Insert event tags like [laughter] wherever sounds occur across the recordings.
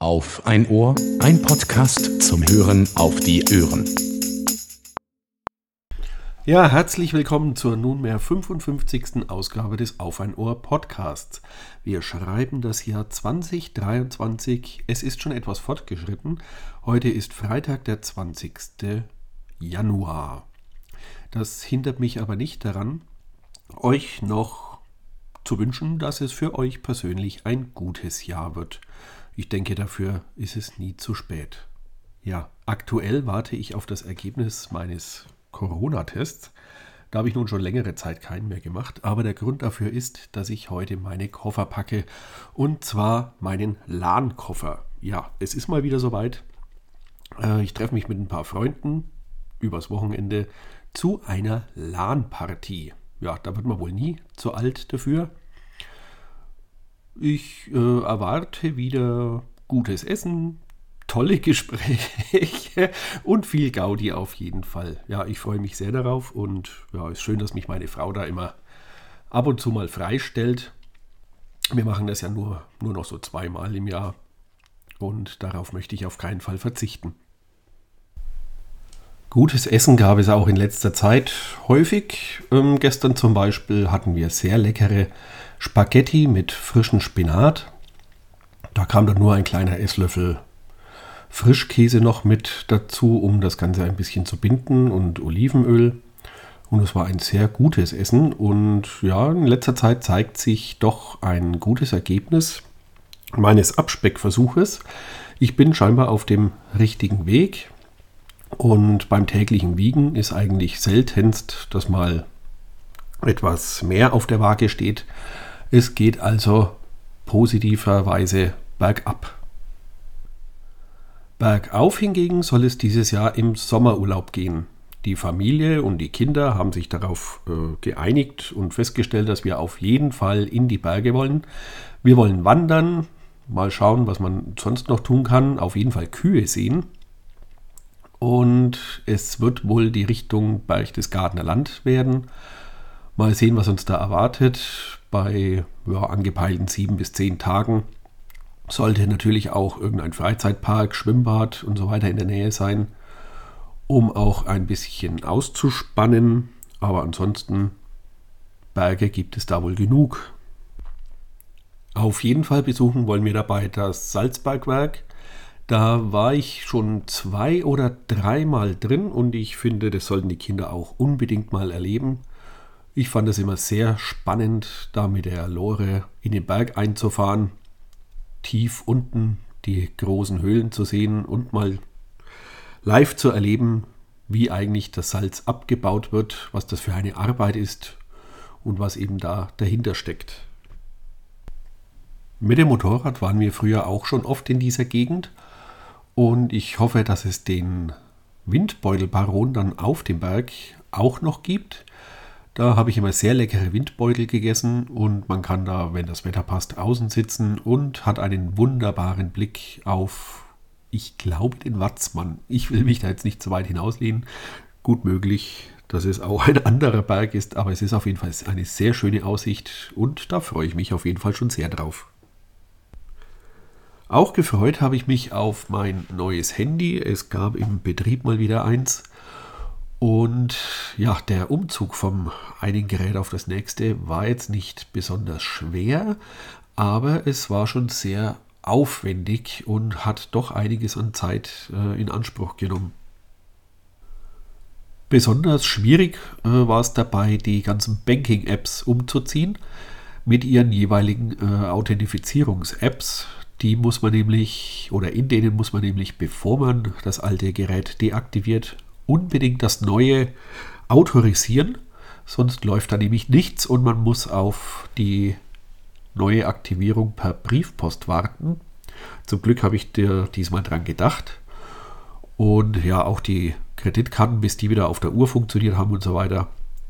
Auf ein Ohr, ein Podcast zum Hören auf die Ohren. Ja, herzlich willkommen zur nunmehr 55. Ausgabe des Auf ein Ohr Podcasts. Wir schreiben das Jahr 2023. Es ist schon etwas fortgeschritten. Heute ist Freitag, der 20. Januar. Das hindert mich aber nicht daran, euch noch zu wünschen, dass es für euch persönlich ein gutes Jahr wird. Ich denke, dafür ist es nie zu spät. Ja, aktuell warte ich auf das Ergebnis meines Corona-Tests. Da habe ich nun schon längere Zeit keinen mehr gemacht, aber der Grund dafür ist, dass ich heute meine Koffer packe und zwar meinen LAN-Koffer. Ja, es ist mal wieder soweit. Äh, ich treffe mich mit ein paar Freunden übers Wochenende zu einer LAN-Partie. Ja, da wird man wohl nie zu alt dafür. Ich äh, erwarte wieder gutes Essen, tolle [laughs] Gespräche und viel Gaudi auf jeden Fall. Ja, ich freue mich sehr darauf und ja, ist schön, dass mich meine Frau da immer ab und zu mal freistellt. Wir machen das ja nur, nur noch so zweimal im Jahr und darauf möchte ich auf keinen Fall verzichten. Gutes Essen gab es auch in letzter Zeit häufig. Ähm, gestern zum Beispiel hatten wir sehr leckere Spaghetti mit frischem Spinat. Da kam dann nur ein kleiner Esslöffel Frischkäse noch mit dazu, um das Ganze ein bisschen zu binden und Olivenöl. Und es war ein sehr gutes Essen. Und ja, in letzter Zeit zeigt sich doch ein gutes Ergebnis meines Abspeckversuches. Ich bin scheinbar auf dem richtigen Weg. Und beim täglichen Wiegen ist eigentlich seltenst, dass mal etwas mehr auf der Waage steht. Es geht also positiverweise bergab. Bergauf hingegen soll es dieses Jahr im Sommerurlaub gehen. Die Familie und die Kinder haben sich darauf äh, geeinigt und festgestellt, dass wir auf jeden Fall in die Berge wollen. Wir wollen wandern, mal schauen, was man sonst noch tun kann. Auf jeden Fall Kühe sehen. Und es wird wohl die Richtung Berchtesgadener Land werden. Mal sehen, was uns da erwartet bei ja, angepeilten sieben bis zehn Tagen. Sollte natürlich auch irgendein Freizeitpark, Schwimmbad und so weiter in der Nähe sein, um auch ein bisschen auszuspannen. Aber ansonsten Berge gibt es da wohl genug. Auf jeden Fall besuchen wollen wir dabei das Salzbergwerk. Da war ich schon zwei oder dreimal drin und ich finde, das sollten die Kinder auch unbedingt mal erleben. Ich fand es immer sehr spannend, da mit der Lore in den Berg einzufahren, tief unten die großen Höhlen zu sehen und mal live zu erleben, wie eigentlich das Salz abgebaut wird, was das für eine Arbeit ist und was eben da dahinter steckt. Mit dem Motorrad waren wir früher auch schon oft in dieser Gegend und ich hoffe, dass es den Windbeutelbaron dann auf dem Berg auch noch gibt. Da habe ich immer sehr leckere Windbeutel gegessen und man kann da, wenn das Wetter passt, außen sitzen und hat einen wunderbaren Blick auf, ich glaube, den Watzmann. Ich will mich da jetzt nicht zu weit hinauslehnen. Gut möglich, dass es auch ein anderer Berg ist, aber es ist auf jeden Fall eine sehr schöne Aussicht und da freue ich mich auf jeden Fall schon sehr drauf. Auch gefreut habe ich mich auf mein neues Handy. Es gab im Betrieb mal wieder eins und ja, der Umzug vom einen Gerät auf das nächste war jetzt nicht besonders schwer, aber es war schon sehr aufwendig und hat doch einiges an Zeit äh, in Anspruch genommen. Besonders schwierig äh, war es dabei, die ganzen Banking-Apps umzuziehen mit ihren jeweiligen äh, Authentifizierungs-Apps. Die muss man nämlich, oder in denen muss man nämlich, bevor man das alte Gerät deaktiviert, unbedingt das neue autorisieren, sonst läuft da nämlich nichts und man muss auf die neue Aktivierung per Briefpost warten. Zum Glück habe ich dir diesmal dran gedacht. Und ja, auch die Kreditkarten, bis die wieder auf der Uhr funktioniert haben und so weiter,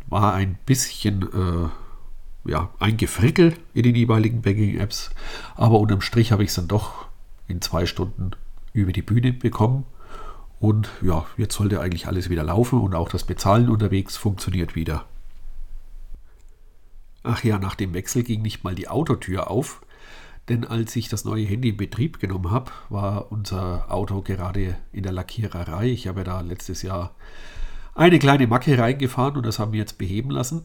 war ein bisschen äh, ja, ein Gefrickel in den jeweiligen Banking-Apps. Aber unterm Strich habe ich es dann doch in zwei Stunden über die Bühne bekommen. Und ja, jetzt sollte eigentlich alles wieder laufen und auch das Bezahlen unterwegs funktioniert wieder. Ach ja, nach dem Wechsel ging nicht mal die Autotür auf. Denn als ich das neue Handy in Betrieb genommen habe, war unser Auto gerade in der Lackiererei. Ich habe ja da letztes Jahr eine kleine Macke reingefahren und das haben wir jetzt beheben lassen.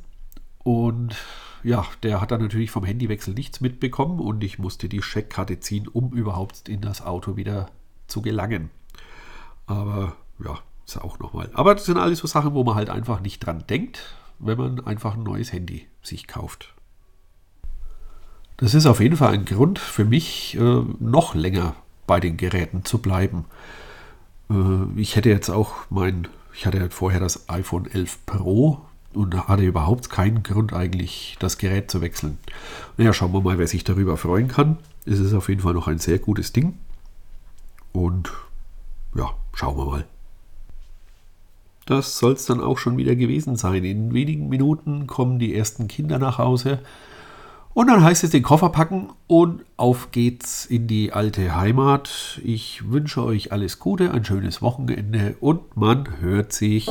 Und ja, der hat dann natürlich vom Handywechsel nichts mitbekommen und ich musste die Scheckkarte ziehen, um überhaupt in das Auto wieder zu gelangen. Aber ja, ist auch nochmal. Aber das sind alles so Sachen, wo man halt einfach nicht dran denkt, wenn man einfach ein neues Handy sich kauft. Das ist auf jeden Fall ein Grund für mich, äh, noch länger bei den Geräten zu bleiben. Äh, ich hätte jetzt auch mein, ich hatte vorher das iPhone 11 Pro und hatte überhaupt keinen Grund eigentlich, das Gerät zu wechseln. Naja, schauen wir mal, wer sich darüber freuen kann. Es ist auf jeden Fall noch ein sehr gutes Ding. Und schauen wir mal. Das soll es dann auch schon wieder gewesen sein. In wenigen Minuten kommen die ersten Kinder nach Hause. Und dann heißt es den Koffer packen und auf geht's in die alte Heimat. Ich wünsche euch alles Gute, ein schönes Wochenende und man hört sich.